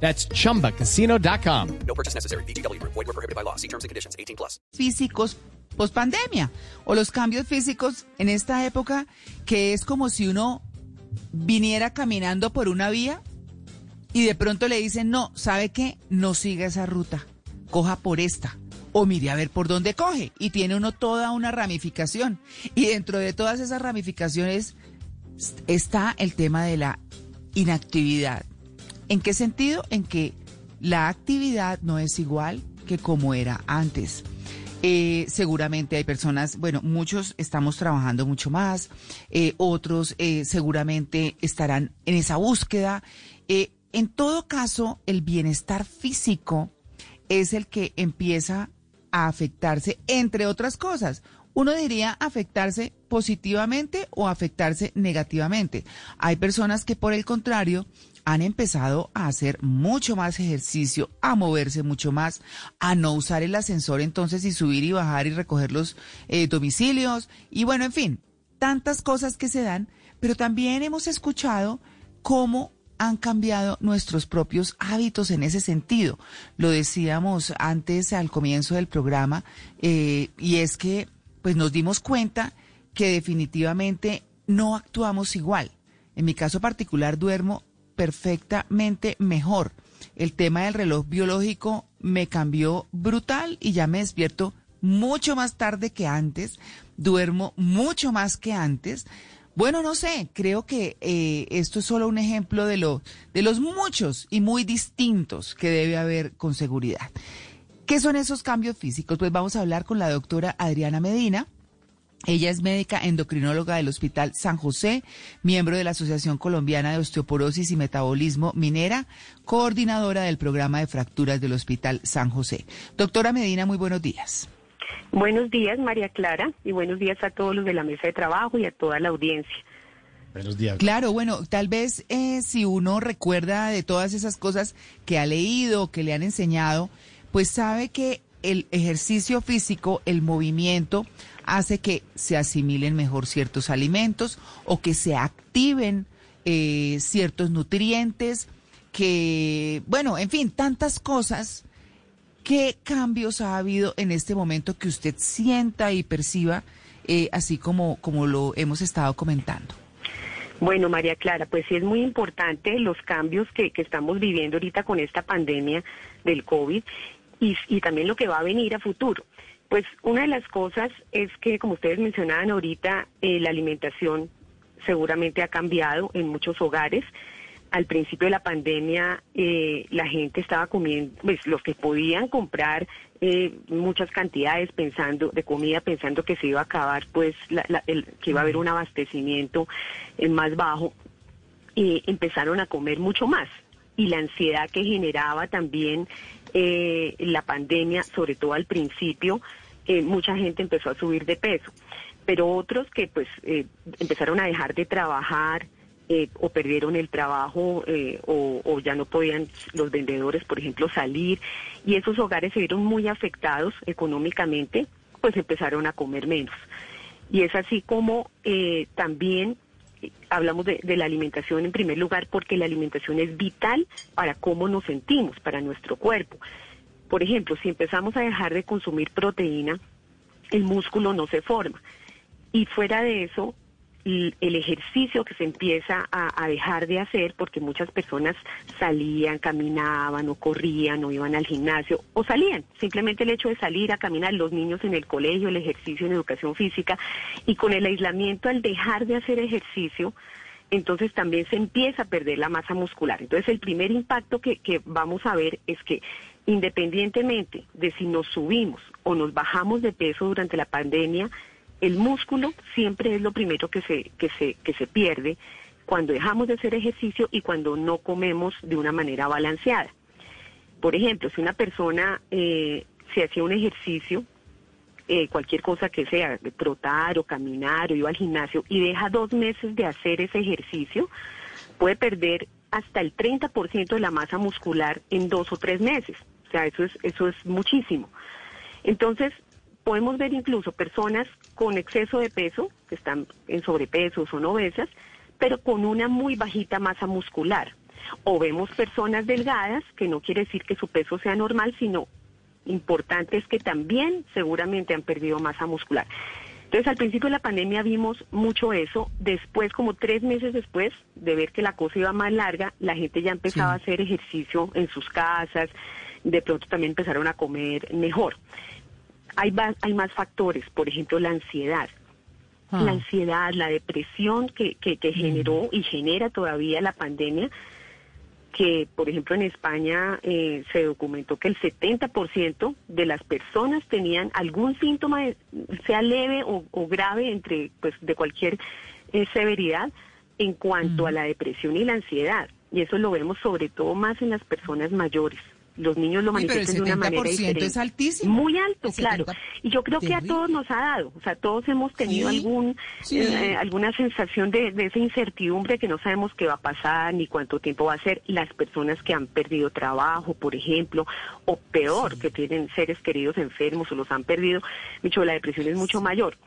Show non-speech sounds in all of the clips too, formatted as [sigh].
That's chumbacasino.com. No purchase necessary. BGW. Void were prohibited by law. See terms and conditions. 18 plus. físicos post pandemia o los cambios físicos en esta época que es como si uno viniera caminando por una vía y de pronto le dicen, no, ¿sabe qué? No siga esa ruta, coja por esta. O mire a ver por dónde coge. Y tiene uno toda una ramificación. Y dentro de todas esas ramificaciones está el tema de la inactividad. ¿En qué sentido? En que la actividad no es igual que como era antes. Eh, seguramente hay personas, bueno, muchos estamos trabajando mucho más, eh, otros eh, seguramente estarán en esa búsqueda. En todo caso, el bienestar físico es el que empieza a afectarse, entre otras cosas. Uno diría afectarse positivamente o afectarse negativamente. Hay personas que por el contrario han empezado a hacer mucho más ejercicio, a moverse mucho más, a no usar el ascensor entonces y subir y bajar y recoger los eh, domicilios y bueno, en fin, tantas cosas que se dan, pero también hemos escuchado cómo han cambiado nuestros propios hábitos en ese sentido. Lo decíamos antes al comienzo del programa, eh, y es que pues nos dimos cuenta que definitivamente no actuamos igual. En mi caso particular duermo perfectamente mejor. El tema del reloj biológico me cambió brutal y ya me despierto mucho más tarde que antes, duermo mucho más que antes. Bueno, no sé, creo que eh, esto es solo un ejemplo de, lo, de los muchos y muy distintos que debe haber con seguridad. ¿Qué son esos cambios físicos? Pues vamos a hablar con la doctora Adriana Medina. Ella es médica endocrinóloga del Hospital San José, miembro de la Asociación Colombiana de Osteoporosis y Metabolismo Minera, coordinadora del programa de fracturas del Hospital San José. Doctora Medina, muy buenos días. Buenos días, María Clara, y buenos días a todos los de la mesa de trabajo y a toda la audiencia. Buenos días. Claro, bueno, tal vez eh, si uno recuerda de todas esas cosas que ha leído, que le han enseñado, pues sabe que el ejercicio físico, el movimiento, hace que se asimilen mejor ciertos alimentos o que se activen eh, ciertos nutrientes, que, bueno, en fin, tantas cosas. ¿Qué cambios ha habido en este momento que usted sienta y perciba, eh, así como, como lo hemos estado comentando? Bueno, María Clara, pues sí es muy importante los cambios que, que estamos viviendo ahorita con esta pandemia del COVID y, y también lo que va a venir a futuro. Pues una de las cosas es que, como ustedes mencionaban ahorita, eh, la alimentación seguramente ha cambiado en muchos hogares. Al principio de la pandemia, eh, la gente estaba comiendo, pues los que podían comprar eh, muchas cantidades pensando de comida, pensando que se iba a acabar, pues la- la- el- que iba a haber un abastecimiento eh, más bajo, y empezaron a comer mucho más. Y la ansiedad que generaba también eh, la pandemia, sobre todo al principio, eh, mucha gente empezó a subir de peso. Pero otros que pues eh, empezaron a dejar de trabajar eh, o perdieron el trabajo eh, o, o ya no podían los vendedores, por ejemplo, salir y esos hogares se vieron muy afectados económicamente, pues empezaron a comer menos. Y es así como también hablamos de, la alimentación en primer lugar porque la alimentación es vital para cómo nos sentimos, para nuestro cuerpo. Por ejemplo, si empezamos a dejar de consumir proteína, el músculo no se forma. Y fuera de eso, el ejercicio que se empieza a, dejar de hacer, porque muchas personas salían, caminaban o corrían o iban al gimnasio o salían. Simplemente el hecho de salir a caminar, los niños en el colegio, el ejercicio en educación física y con el aislamiento al dejar de hacer ejercicio, entonces también se empieza a perder la masa muscular. Entonces el primer impacto que, que vamos a ver es que independientemente de si nos subimos o nos bajamos de peso durante la pandemia, el músculo siempre es lo primero que se, que se, que se pierde cuando dejamos de hacer ejercicio y cuando no comemos de una manera balanceada. Por ejemplo, si una persona, eh, se hacía un ejercicio, eh, cualquier cosa que sea, trotar o caminar o iba al gimnasio y deja dos meses de hacer ese ejercicio, puede perder hasta el 30% de la masa muscular en dos o tres meses. O sea, eso es, eso es muchísimo. Entonces, podemos ver incluso personas con exceso de peso, que están en sobrepeso, o son obesas, pero con una muy bajita masa muscular. O vemos personas delgadas, que no quiere decir que su peso sea normal, sino importante es que también seguramente han perdido masa muscular. Entonces, al principio de la pandemia vimos mucho eso. Después, como tres meses después de ver que la cosa iba más larga, la gente ya empezaba a hacer ejercicio en sus casas. De pronto también empezaron a comer mejor. Hay, hay más factores, por ejemplo, la ansiedad. La Ah. ansiedad, la depresión que, que, que generó y genera todavía la pandemia, que por ejemplo en España eh, se documentó que el 70% de las personas tenían algún síntoma, de- sea leve o, o grave, entre pues de cualquier eh, severidad, en cuanto a la depresión y la ansiedad. Y eso lo vemos sobre todo más en las personas mayores. Los niños lo manifiestan de una manera 70% diferente. es altísimo. Muy alto, claro. 70 Y yo creo que a todos nos ha dado. O sea, todos hemos tenido Sí, algún sí. eh, alguna sensación de, de esa incertidumbre que no sabemos qué va a pasar ni cuánto tiempo va a ser. Las personas que han perdido trabajo, por ejemplo, o peor, que tienen seres queridos enfermos o los han perdido, mucho la depresión es mucho mayor.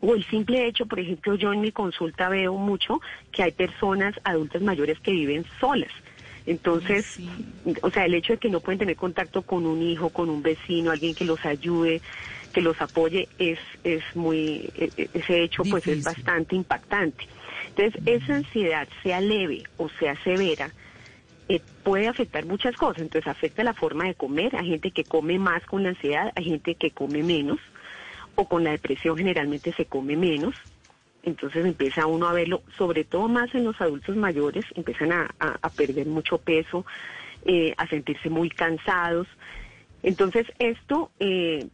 O el simple hecho, por ejemplo, yo en mi consulta veo mucho que hay personas adultas mayores que viven solas. Entonces, Sí. o sea, el hecho de que no pueden tener contacto con un hijo, con un vecino, alguien que los ayude, que los apoye, es, es muy, e- e- ese hecho pues es bastante impactante. Entonces, esa ansiedad, sea leve o sea severa, eh, puede afectar muchas cosas. Entonces, afecta la forma de comer. Hay gente que come más con la ansiedad, hay gente que come menos, o con la depresión generalmente se come menos. Entonces empieza uno a verlo, sobre todo más en los adultos mayores, empiezan a, a- a perder mucho peso, eh, a sentirse muy cansados. Entonces esto eh,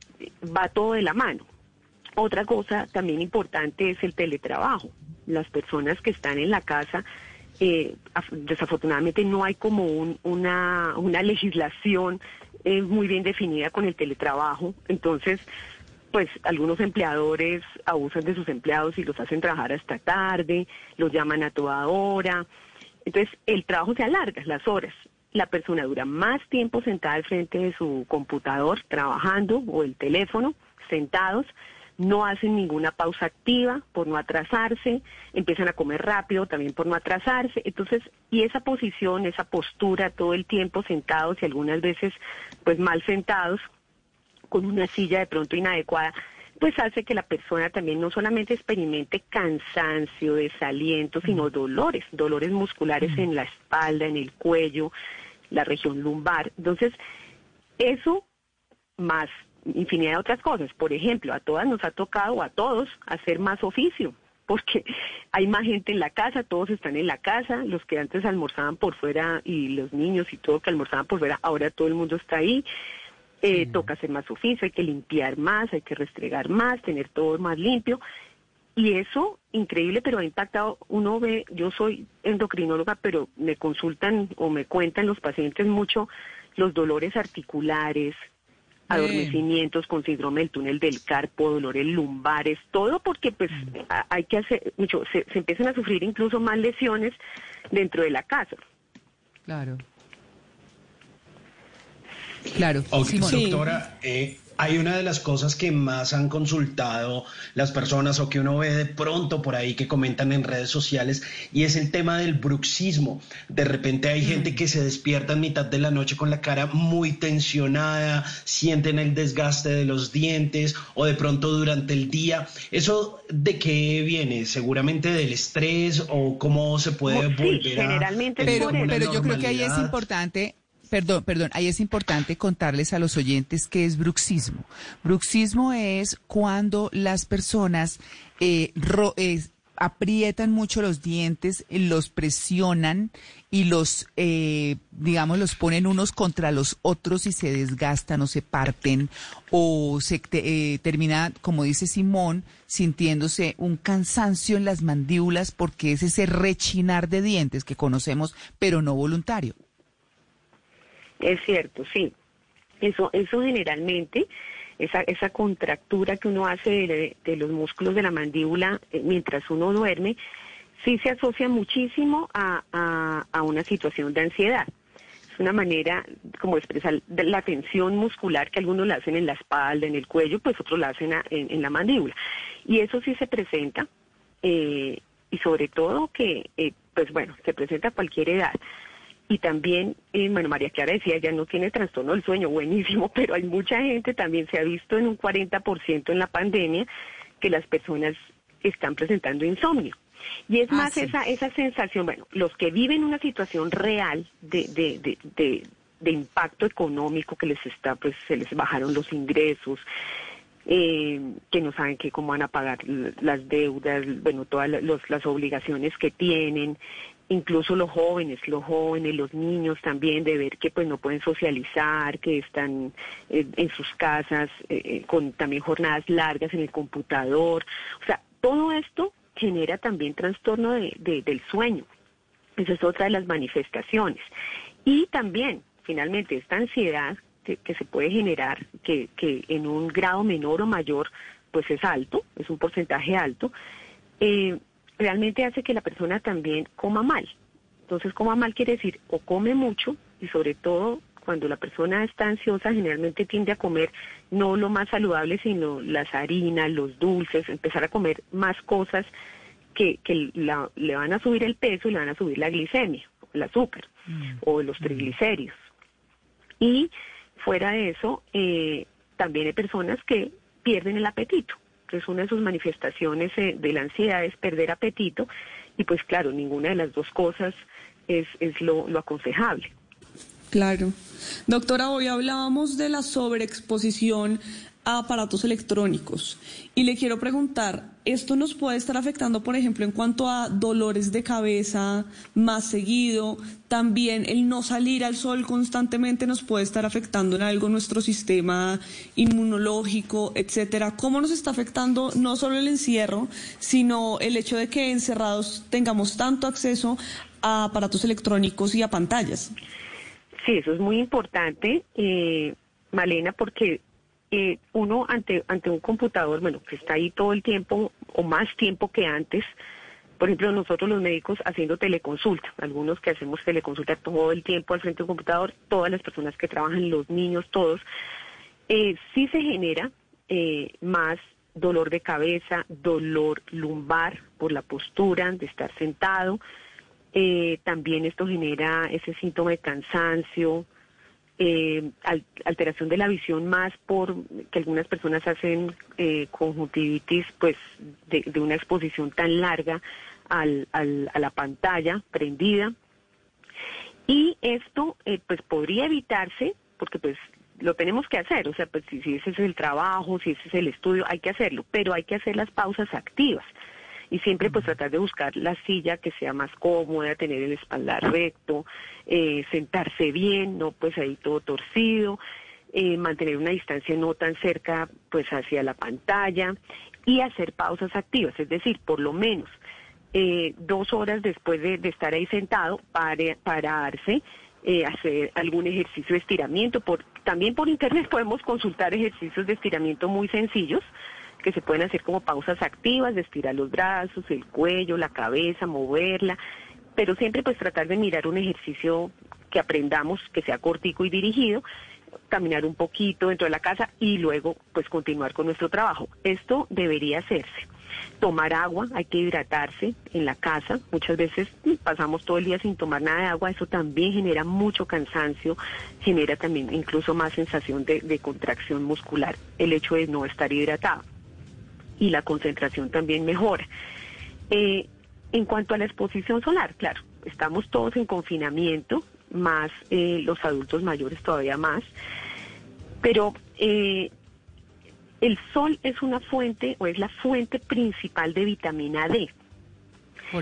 va todo de la mano. Otra cosa también importante es el teletrabajo. Las personas que están en la casa, eh, af- desafortunadamente no hay como un- una, una [laughs] legislación eh, muy bien definida con el teletrabajo. Entonces, pues algunos empleadores abusan de sus empleados y los hacen trabajar hasta tarde, los llaman a toda hora. Entonces, el trabajo se alarga, las horas. La persona dura más tiempo sentada al frente de su computador, trabajando, o el teléfono, sentados, no hacen ninguna pausa activa por no atrasarse, empiezan a comer rápido también por no atrasarse. Entonces, y esa posición, esa postura todo el tiempo sentados y algunas veces pues mal sentados, con una silla de pronto inadecuada, pues hace que la persona también no solamente experimente cansancio, desaliento, sino dolores, dolores musculares en la espalda, en el cuello, la región lumbar. Entonces, eso más infinidad de otras cosas. Por ejemplo, a todas nos ha tocado, a todos, hacer más oficio, porque hay más gente en la casa, todos están en la casa, los que antes almorzaban por fuera y los niños y todo que almorzaban por fuera, ahora todo el mundo está ahí. Eh, Toca hacer más oficio, hay que limpiar más, hay que restregar más, tener todo más limpio. Y eso, increíble, pero ha impactado, uno ve, yo soy endocrinóloga, pero me consultan o me cuentan los pacientes mucho los dolores articulares, adormecimientos con síndrome del túnel del carpo, dolores lumbares, todo porque pues a- hay que hacer mucho, se, se empiezan a sufrir incluso más lesiones dentro de la casa. Claro. Claro. Ok, Simón. Doctora, eh, hay una de las cosas que más han consultado las personas o que uno ve de pronto por ahí que comentan en redes sociales y es el tema del bruxismo. De repente hay gente que se despierta en mitad de la noche con la cara muy tensionada, sienten el desgaste de los dientes o de pronto durante el día. ¿Eso de qué viene? ¿Seguramente del estrés o cómo se puede Sí, volver a generalmente Pero, yo creo que ahí es importante, perdón, perdón, ahí es importante contarles a los oyentes qué es bruxismo. Bruxismo es cuando las personas eh, ro- eh, aprietan mucho los dientes, los presionan y los, eh, digamos, los ponen unos contra los otros y se desgastan o se parten o se eh, termina, como dice Simón, sintiéndose un cansancio en las mandíbulas porque es ese rechinar de dientes que conocemos, pero no voluntario. Es cierto, sí. Eso, eso generalmente, esa, esa contractura que uno hace de, los músculos de la mandíbula eh, mientras uno duerme, sí se asocia muchísimo a, una situación de ansiedad. Es una manera como expresar la tensión muscular que algunos la hacen en la espalda, en el cuello, pues otros la hacen en, en la mandíbula. Y eso sí se presenta, eh, y sobre todo que, eh, pues bueno, se presenta a cualquier edad. Y también, eh, bueno, María Clara decía, ya no tiene trastorno del sueño, buenísimo, [laughs] pero hay mucha gente, también se ha visto en un 40% en la pandemia, que las personas están presentando insomnio. Y es Ah, más sí. esa, esa sensación, bueno, los que viven una situación real de, de, de, de, de impacto económico que les está, pues se les bajaron los ingresos, eh, que no saben que cómo van a pagar las deudas, bueno, todas los- las obligaciones que tienen, incluso los jóvenes, los jóvenes, los niños también, de ver que pues no pueden socializar, que están eh, en sus casas eh, eh, con también jornadas largas en el computador, o sea, todo esto genera también trastorno de- de- del sueño. Esa es otra de las manifestaciones. Y también, finalmente, esta ansiedad que, que se puede generar, que, que en un grado menor o mayor, pues es alto, es un porcentaje alto, realmente hace que la persona también coma mal. Entonces, coma mal quiere decir o come mucho y sobre todo cuando la persona está ansiosa generalmente tiende a comer no lo más saludable, sino las harinas, los dulces, empezar a comer más cosas que, que la- le van a subir el peso y le van a subir la glicemia, el azúcar o los triglicéridos. Y fuera de eso, eh, también hay personas que pierden el apetito. Entonces, una de sus manifestaciones eh, de la ansiedad es perder apetito y pues claro, ninguna de las dos cosas es, es lo, lo aconsejable. Claro. Doctora, hoy hablábamos de la sobreexposición a aparatos electrónicos y le quiero preguntar, ¿esto nos puede estar afectando, por ejemplo, en cuanto a dolores de cabeza más seguido? También el no salir al sol constantemente nos puede estar afectando en algo nuestro sistema inmunológico, etcétera. ¿Cómo nos está afectando no solo el encierro, sino el hecho de que encerrados tengamos tanto acceso a aparatos electrónicos y a pantallas? Sí, eso es muy importante, eh, Malena, porque eh, uno ante, ante un computador, bueno, que está ahí todo el tiempo o más tiempo que antes, por ejemplo, nosotros los médicos haciendo teleconsulta, algunos que hacemos teleconsulta todo el tiempo al frente de un computador, todas las personas que trabajan, los niños, todos, eh, sí se genera eh, más dolor de cabeza, dolor lumbar por la postura de estar sentado. Eh, también esto genera ese síntoma de cansancio, eh, al- alteración de la visión más por que algunas personas hacen eh, conjuntivitis pues de, una exposición tan larga al, a la pantalla prendida. Y esto eh, pues podría evitarse porque pues lo tenemos que hacer, o sea, pues si ese es el trabajo, si ese es el estudio, hay que hacerlo, pero hay que hacer las pausas activas y siempre pues tratar de buscar la silla que sea más cómoda, tener el espaldar recto, eh, sentarse bien, no pues ahí todo torcido, eh, mantener una distancia no tan cerca pues hacia la pantalla y hacer pausas activas, es decir, por lo menos eh, dos horas después de, de estar ahí sentado, pare- pararse, eh, hacer algún ejercicio de estiramiento. Por, también por internet [laughs] podemos consultar ejercicios de estiramiento muy sencillos que se pueden hacer como pausas activas, de estirar los brazos, el cuello, la cabeza, moverla, pero siempre pues tratar de mirar un ejercicio que aprendamos, que sea cortico y dirigido, caminar un poquito dentro de la casa y luego pues continuar con nuestro trabajo. Esto debería hacerse. Tomar agua, hay que hidratarse en la casa. Muchas veces pasamos todo el día sin tomar nada de agua, eso también genera mucho cansancio, genera también incluso más sensación de, de contracción muscular, el hecho de no estar hidratado. Y la concentración también mejora. Eh, en cuanto a la exposición solar, claro, estamos todos en confinamiento, más eh, los adultos mayores todavía más, pero eh, el sol es una fuente o es la fuente principal de vitamina D.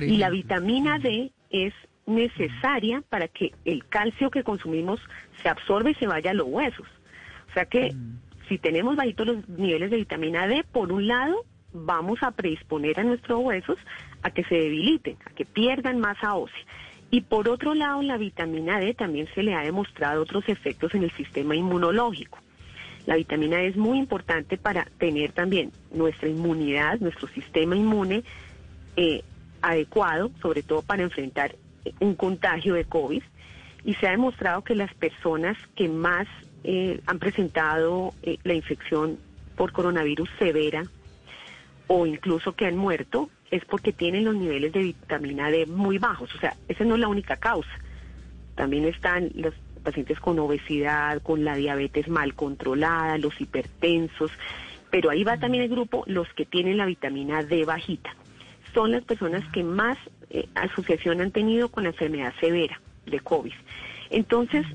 Y la vitamina D es necesaria para que el calcio que consumimos se absorbe y se vaya a los huesos. O sea que si tenemos bajitos los niveles de vitamina D, por un lado, vamos a predisponer a nuestros huesos a que se debiliten, a que pierdan masa ósea. Y por otro lado, la vitamina D también se le ha demostrado otros efectos en el sistema inmunológico. La vitamina D es muy importante para tener también nuestra inmunidad, nuestro sistema inmune eh, adecuado, sobre todo para enfrentar un contagio de COVID. Y se ha demostrado que las personas que más eh, han presentado eh, la infección por coronavirus severa o incluso que han muerto es porque tienen los niveles de vitamina D muy bajos. O sea, esa no es la única causa. También están los pacientes con obesidad, con la diabetes mal controlada, los hipertensos, pero ahí va también el grupo los que tienen la vitamina D bajita. Son las personas que más eh, asociación han tenido con la enfermedad severa de COVID. Entonces,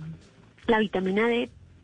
la vitamina D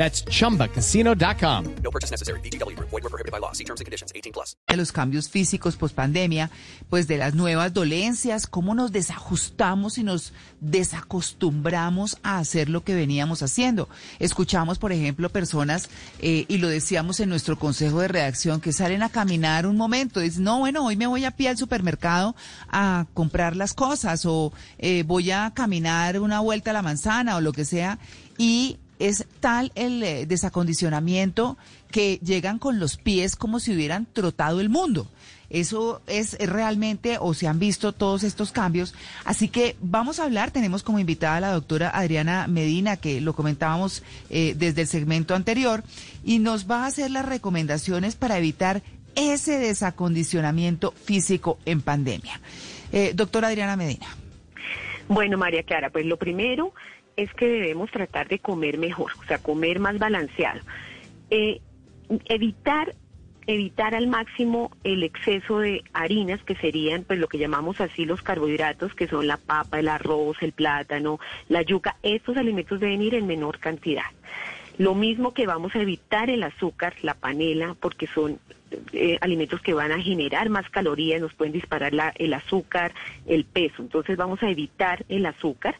That's chumbacasino.com. No purchase necessary. VGW Group. Void were prohibited by law. See terms and conditions. 18 plus. de los cambios físicos post pandemia, pues de las nuevas dolencias, cómo nos desajustamos y nos desacostumbramos a hacer lo que veníamos haciendo. Escuchamos, por ejemplo, personas, eh, y lo decíamos en nuestro consejo de redacción, que salen a caminar un momento, dicen, no, bueno, hoy me voy a pie al supermercado a comprar las cosas, o eh, voy a caminar una vuelta a la manzana, o lo que sea, y es tal el eh, desacondicionamiento que llegan con los pies como si hubieran trotado el mundo. Eso es realmente, o se han visto todos estos cambios. Así que vamos a hablar, tenemos como invitada a la doctora Adriana Medina, que lo comentábamos eh, desde el segmento anterior, y nos va a hacer las recomendaciones para evitar ese desacondicionamiento físico en pandemia. Eh, doctora Adriana Medina. Bueno, María Clara, pues lo primero es que debemos tratar de comer mejor, o sea, comer más balanceado. Eh, evitar evitar al máximo el exceso de harinas que serían pues lo que llamamos así los carbohidratos que son la papa, el arroz, el plátano, la yuca, estos alimentos deben ir en menor cantidad. Lo mismo que vamos a evitar el azúcar, la panela, porque son eh, alimentos que van a generar más calorías, nos pueden disparar la, el azúcar, el peso. Entonces vamos a evitar el azúcar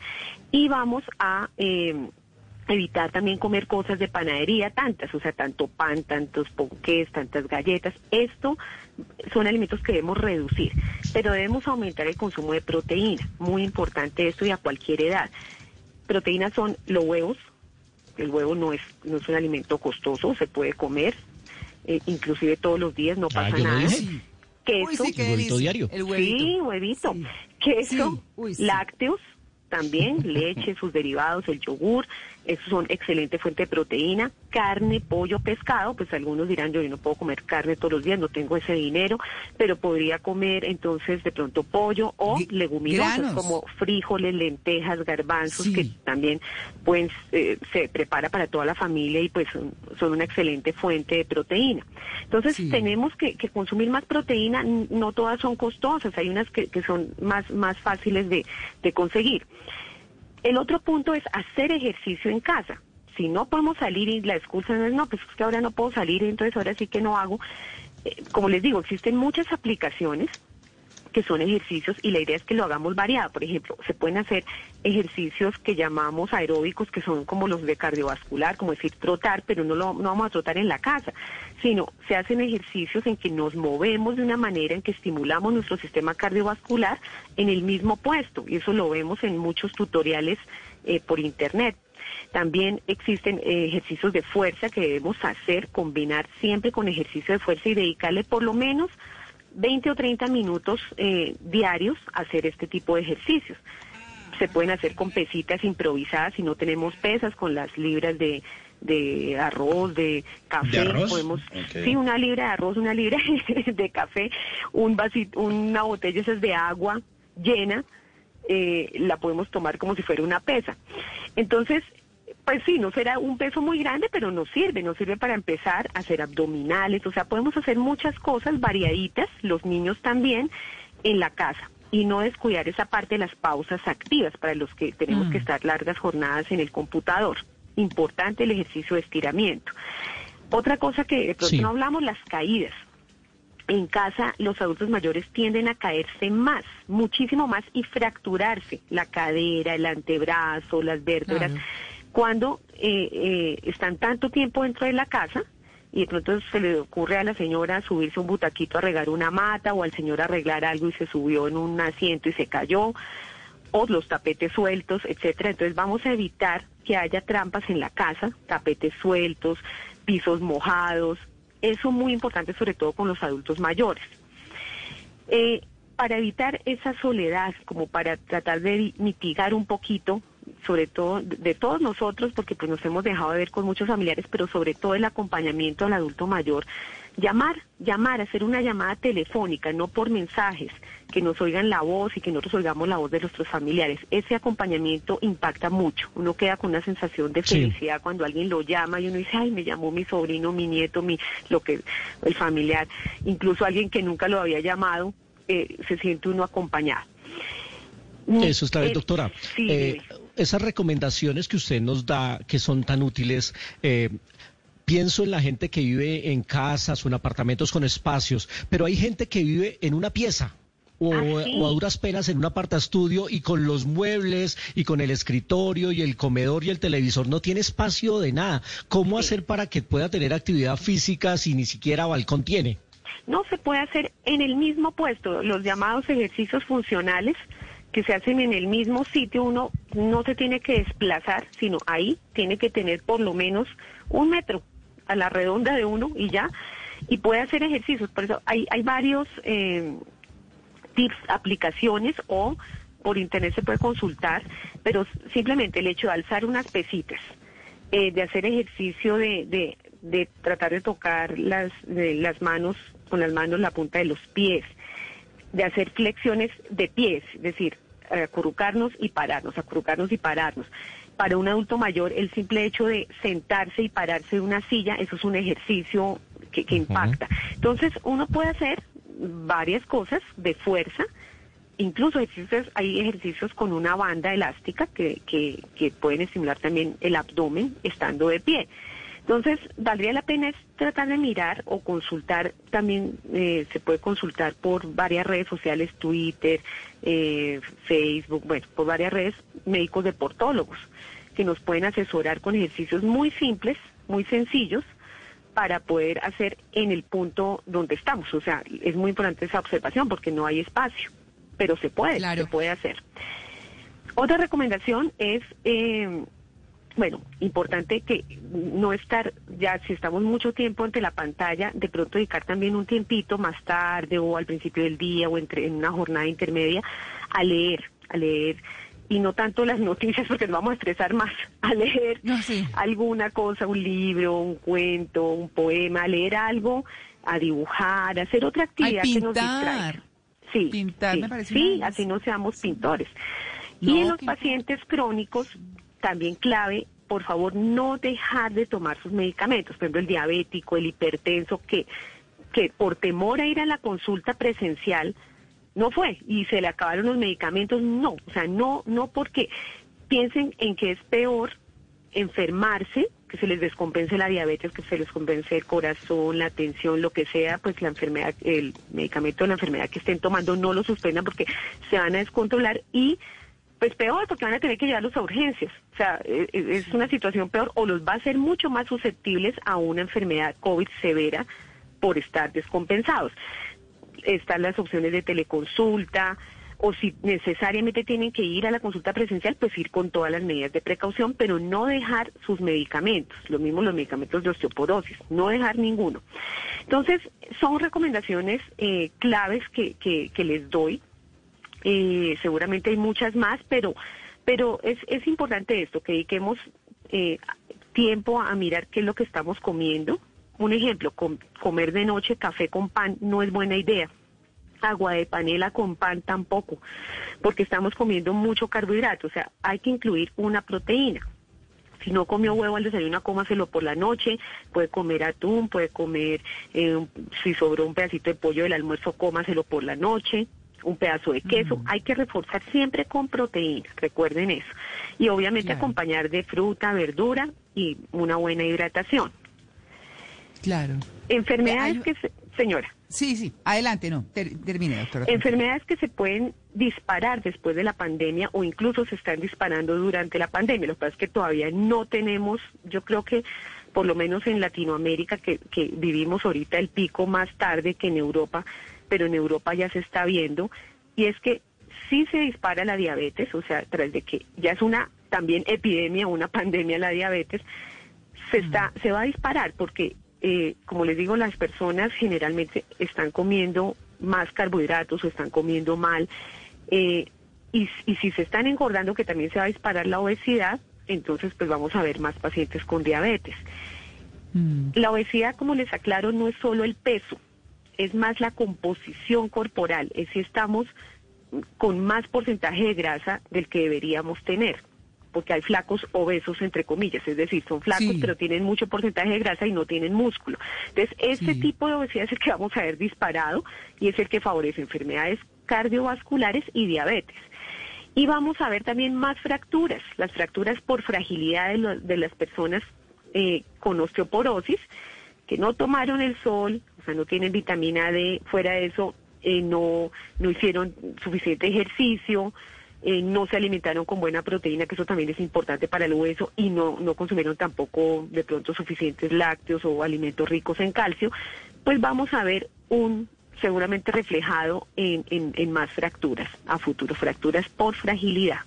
y vamos a eh, evitar también comer cosas de panadería, tantas, o sea, tanto pan, tantos ponqués, tantas galletas. Esto son alimentos que debemos reducir, pero debemos aumentar el consumo de proteína. Muy importante esto y a cualquier edad. Proteínas son los huevos. El huevo no es, no es un alimento costoso, se puede comer, eh, inclusive todos los días, no pasa Ah, yo lo nada. Queso, Uy, sí, qué El huevito diario. El huevito. Sí, huevito. Sí. Queso, Sí. Uy, sí. lácteos, también, leche, sus derivados, el yogur, esos son excelente fuente de proteína, carne, pollo, pescado, pues algunos dirán yo, no puedo comer carne todos los días, no tengo ese dinero, pero podría comer entonces de pronto pollo o leguminosas granos. como frijoles, lentejas, garbanzos, Sí. que también pues eh, se prepara para toda la familia y pues son, una excelente fuente de proteína. Entonces Sí. tenemos que, que consumir más proteína, no todas son costosas, hay unas que, que son más, más fáciles de, de conseguir. El otro punto es hacer ejercicio en casa. Si no podemos salir y la excusa no es, no, pues es que ahora no puedo salir, entonces ahora sí que no hago. Eh, como les digo, existen muchas aplicaciones que son ejercicios y la idea es que lo hagamos variado. Por ejemplo, se pueden hacer ejercicios que llamamos aeróbicos, que son como los de cardiovascular, como decir trotar, pero no, lo, no vamos a trotar en la casa, sino se hacen ejercicios en que nos movemos de una manera en que estimulamos nuestro sistema cardiovascular en el mismo puesto. Y eso lo vemos en muchos tutoriales eh, por internet. También existen eh, ejercicios de fuerza que debemos hacer, combinar siempre con ejercicio de fuerza y dedicarle por lo menos 20 o 30 minutos eh, diarios hacer este tipo de ejercicios. Se pueden hacer con pesitas improvisadas si no tenemos pesas, con las libras de, de arroz, de café. ¿De arroz? Podemos, Ok. Sí, una libra de arroz, una libra [laughs] de café, un vasito, una botella esas de agua llena, eh, la podemos tomar como si fuera una pesa. Entonces, pues sí, no será un peso muy grande, pero nos sirve, nos sirve para empezar a hacer abdominales, o sea, podemos hacer muchas cosas variaditas, los niños también, en la casa. y no descuidar esa parte de las pausas activas para los que tenemos que estar largas jornadas en el computador. Importante el ejercicio de estiramiento. Otra cosa que de pronto Sí. no hablamos, las caídas. En casa los adultos mayores tienden a caerse más, muchísimo más y fracturarse la cadera, el antebrazo, las vértebras, Claro. Cuando eh, eh, están tanto tiempo dentro de la casa y de pronto se le ocurre a la señora subirse un butaquito a regar una mata o al señor arreglar algo y se subió en un asiento y se cayó o los tapetes sueltos, etcétera. Entonces vamos a evitar que haya trampas en la casa, tapetes sueltos, pisos mojados. Eso muy importante sobre todo con los adultos mayores. Eh, para evitar esa soledad, como para tratar de mitigar un poquito, sobre todo de, todos nosotros, porque pues nos hemos dejado de ver con muchos familiares, pero sobre todo el acompañamiento al adulto mayor, llamar, llamar, hacer una llamada telefónica, no por mensajes, que nos oigan la voz y que nosotros oigamos la voz de nuestros familiares. Ese acompañamiento impacta mucho. Uno queda con una sensación de Sí. felicidad cuando alguien lo llama y uno dice, ay, me llamó mi sobrino, mi nieto, mi, lo que, el familiar, incluso alguien que nunca lo había llamado, eh, se siente uno acompañado. Eso es clave, Eh, doctora. sí, Eh. Esas recomendaciones que usted nos da, que son tan útiles, eh, pienso en la gente que vive en casas o en apartamentos con espacios, pero hay gente que vive en una pieza. O, Ah, sí. o a duras penas en un apartaestudio y con los muebles y con el escritorio y el comedor y el televisor no tiene espacio de nada. ¿Cómo hacer para que pueda tener actividad física si ni siquiera balcón tiene? No se puede hacer en el mismo puesto. Los llamados ejercicios funcionales que se hacen en el mismo sitio, uno no se tiene que desplazar, sino ahí tiene que tener por lo menos un metro a la redonda de uno y ya, y puede hacer ejercicios. Por eso hay, hay varios eh, tips, aplicaciones o por internet se puede consultar, pero simplemente el hecho de alzar unas pesitas, eh, de hacer ejercicio de, de, tratar de tocar las, de las manos, con las manos la punta de los pies, de hacer flexiones de pies, es decir, acurrucarnos y pararnos, acurrucarnos y pararnos. Para un adulto mayor, el simple hecho de sentarse y pararse de una silla, eso es un ejercicio que, que impacta. Entonces, uno puede hacer varias cosas de fuerza, incluso ejercicios, hay ejercicios con una banda elástica que, que, que pueden estimular también el abdomen estando de pie. Entonces, valdría la pena es tratar de mirar o consultar, también eh, se puede consultar por varias redes sociales, Twitter, eh, Facebook, bueno, por varias redes, médicos deportólogos, que nos pueden asesorar con ejercicios muy simples, muy sencillos, para poder hacer en el punto donde estamos. O sea, es muy importante esa observación porque no hay espacio, pero se puede, Claro. se puede hacer. Otra recomendación es, eh, bueno, importante que no estar, ya si estamos mucho tiempo ante la pantalla, de pronto dedicar también un tiempito más tarde o al principio del día o entre, en una jornada intermedia a leer, a leer. Y no tanto las [laughs] noticias porque nos vamos a estresar más, a leer No, sí. alguna cosa, un libro, un cuento, un poema, a leer algo, a dibujar, a hacer otra actividad que nos distraiga. Sí, Pintar sí, me parece sí, así no seamos pintores. No, y en los pacientes crónicos, también clave, por favor, no dejar de tomar sus medicamentos. Por ejemplo, el diabético, el hipertenso, que, que por temor a ir a la consulta presencial, no fue y se le acabaron los medicamentos, no, o sea, no, no porque piensen en que es peor enfermarse, que se les descompense la diabetes, que se les compense el corazón, la tensión, lo que sea, pues la enfermedad, el medicamento la enfermedad que estén tomando no lo suspendan porque se van a descontrolar y pues peor porque van a tener que llevarlos a urgencias. O sea, e- e- es una situación peor o los va a hacer mucho más susceptibles a una enfermedad COVID severa por estar descompensados. Están las opciones de teleconsulta o si necesariamente tienen que ir a la consulta presencial, pues ir con todas las medidas de precaución, pero no dejar sus medicamentos, lo mismo los medicamentos de osteoporosis, no dejar ninguno. Entonces, son recomendaciones eh, claves que, que, que les doy eh, seguramente hay muchas más, pero, pero es, es importante esto, que dediquemos eh, tiempo a mirar qué es lo que estamos comiendo. Un ejemplo, com- comer de noche café con pan no es buena idea. Agua de panela con pan tampoco, porque estamos comiendo mucho carbohidrato. O sea, hay que incluir una proteína. Si no comió huevo al desayuno, cómaselo por la noche. Puede comer atún, puede comer, eh, si sobró un pedacito de pollo del almuerzo, cómaselo por la noche. Un pedazo de queso. Hay que reforzar siempre con proteína, recuerden eso. Y obviamente Claro. acompañar de fruta, verdura y una buena hidratación. Claro. Enfermedades Hay- que, se- señora, Sí, sí. Adelante, no. ter- termine, doctora. enfermedades que se pueden disparar después de la pandemia o incluso se están disparando durante la pandemia. Lo que pasa es que todavía no tenemos, yo creo que por lo menos en Latinoamérica, que, que vivimos ahorita el pico más tarde que en Europa, pero en Europa ya se está viendo, y es que sí se dispara la diabetes, o sea, tras de que ya es una también epidemia, una [laughs] pandemia la diabetes, se está se va a disparar porque eh, como les digo las personas generalmente están comiendo más carbohidratos o están comiendo mal eh, y, y si se están engordando que también se va a disparar la obesidad entonces pues vamos a ver más pacientes con diabetes. Mm, la obesidad como les aclaro no es solo el peso es más la composición corporal es si estamos con más porcentaje de grasa del que deberíamos tener, porque hay flacos obesos, entre comillas, es decir, son flacos Sí. pero tienen mucho porcentaje de grasa y no tienen músculo. Entonces, este Sí. tipo de obesidad es el que vamos a ver disparado y es el que favorece enfermedades cardiovasculares y diabetes. Y vamos a ver también más fracturas, las fracturas por fragilidad de, lo- de las personas eh, con osteoporosis, que no tomaron el sol, o sea, no tienen vitamina D, fuera de eso, eh, no, no hicieron suficiente ejercicio, eh, no se alimentaron con buena proteína, que eso también es importante para el hueso, y no, no consumieron tampoco de pronto suficientes lácteos o alimentos ricos en calcio, pues vamos a ver un seguramente reflejado en, en, en más fracturas a futuro, fracturas por fragilidad.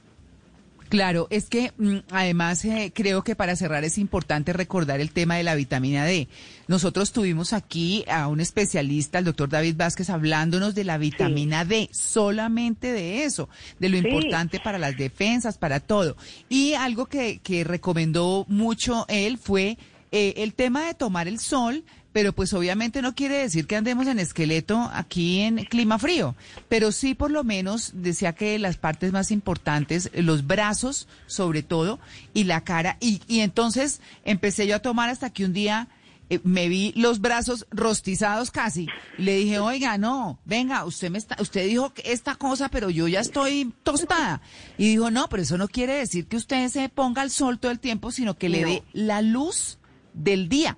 Claro, es que mm, además eh, creo que para cerrar es importante recordar el tema de la vitamina D. Nosotros tuvimos aquí a un especialista, el doctor David Vázquez, hablándonos de la vitamina D, solamente de eso, de lo Sí. importante para las defensas, para todo. Y algo que, que recomendó mucho él fue eh, el tema de tomar el sol, pero pues obviamente no quiere decir que andemos en esqueleto aquí en clima frío, pero sí por lo menos decía que las partes más importantes, los brazos sobre todo y la cara, y, y entonces empecé yo a tomar hasta que un día eh, me vi los brazos rostizados casi, le dije, oiga, no, venga, usted me está, usted dijo que esta cosa, pero yo ya estoy tostada, y dijo, no, pero eso no quiere decir que usted se ponga al sol todo el tiempo, sino que le No. dé la luz del día.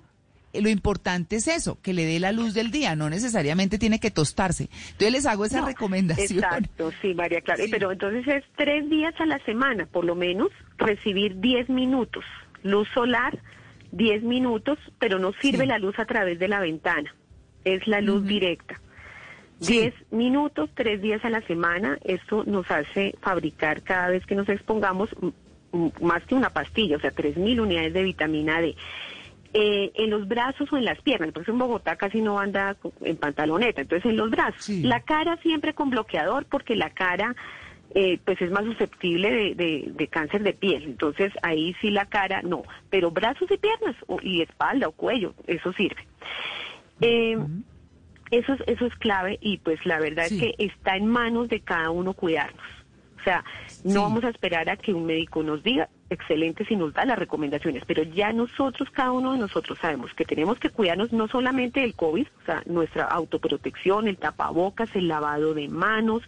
Lo importante es eso, que le dé la luz del día, no necesariamente tiene que tostarse. Entonces les hago esa No, recomendación. Exacto, sí, María Clara. Sí. Pero entonces es tres días a la semana, por lo menos, recibir 10 minutos. Luz solar, 10 minutos, pero no sirve Sí. la luz a través de la ventana. Es la luz directa. Sí. 10 minutos, tres días a la semana. Esto nos hace fabricar cada vez que nos expongamos más que una pastilla, o sea, 3.000 unidades de vitamina D. Eh, en los brazos o en las piernas, por eso en Bogotá casi no anda en pantaloneta, entonces en los brazos. Sí. La cara siempre con bloqueador porque la cara eh, pues es más susceptible de, de- de cáncer de piel, entonces ahí sí la cara no, pero brazos y piernas o- y espalda o cuello, eso sirve. Eh, eso, es, eso es clave y pues la verdad Sí. es que está en manos de cada uno cuidarnos. O sea, no Sí. vamos a esperar a que un médico nos diga, excelente si nos da las recomendaciones, pero ya nosotros, cada uno de nosotros sabemos que tenemos que cuidarnos no solamente del COVID, o sea, nuestra autoprotección, el tapabocas, el lavado de manos,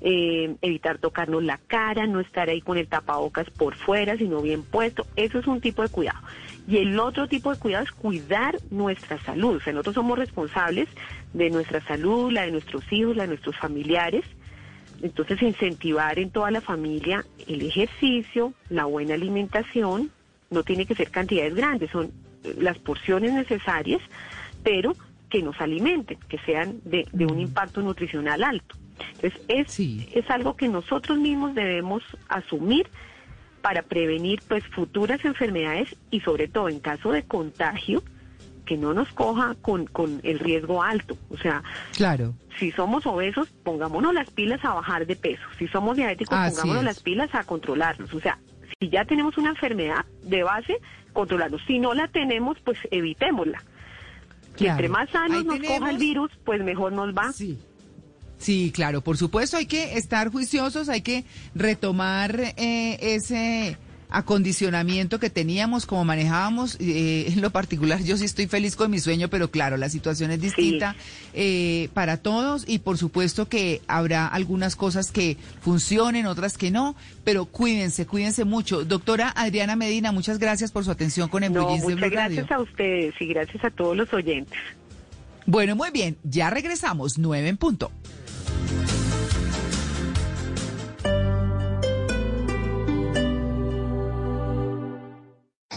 eh, evitar tocarnos la cara, no estar ahí con el tapabocas por fuera, sino bien puesto. Eso es un tipo de cuidado. Y el otro tipo de cuidado es cuidar nuestra salud. O sea, nosotros somos responsables de nuestra salud, la de nuestros hijos, la de nuestros familiares. Entonces, incentivar en toda la familia el ejercicio, la buena alimentación, no tiene que ser cantidades grandes, son eh, las porciones necesarias, pero que nos alimenten, que sean de, de un impacto nutricional alto. Entonces, es, Sí. es algo que nosotros mismos debemos asumir para prevenir pues futuras enfermedades y sobre todo en caso de contagio, que no nos coja con, con el riesgo alto. O sea, Claro. si somos obesos, pongámonos las pilas a bajar de peso. Si somos diabéticos, Así pongámonos es. las pilas a controlarnos. O sea, si ya tenemos una enfermedad de base, controlarnos. Si no la tenemos, pues evitémosla. Y Claro. entre más sanos Ahí nos coja el tenemos- virus, pues mejor nos va. Sí. Sí, claro, por supuesto hay que estar juiciosos, hay que retomar eh, ese acondicionamiento que teníamos, como manejábamos. Eh, [laughs] en lo particular, yo sí estoy feliz con mi sueño, pero claro, la situación es distinta eh, para todos y por supuesto que habrá algunas cosas que funcionen, otras que no, pero cuídense, cuídense mucho. Doctora Adriana Medina, muchas gracias por su atención con el no, Muchas gracias a ustedes y gracias a todos los oyentes. Bueno, muy bien, ya regresamos, nueve en punto.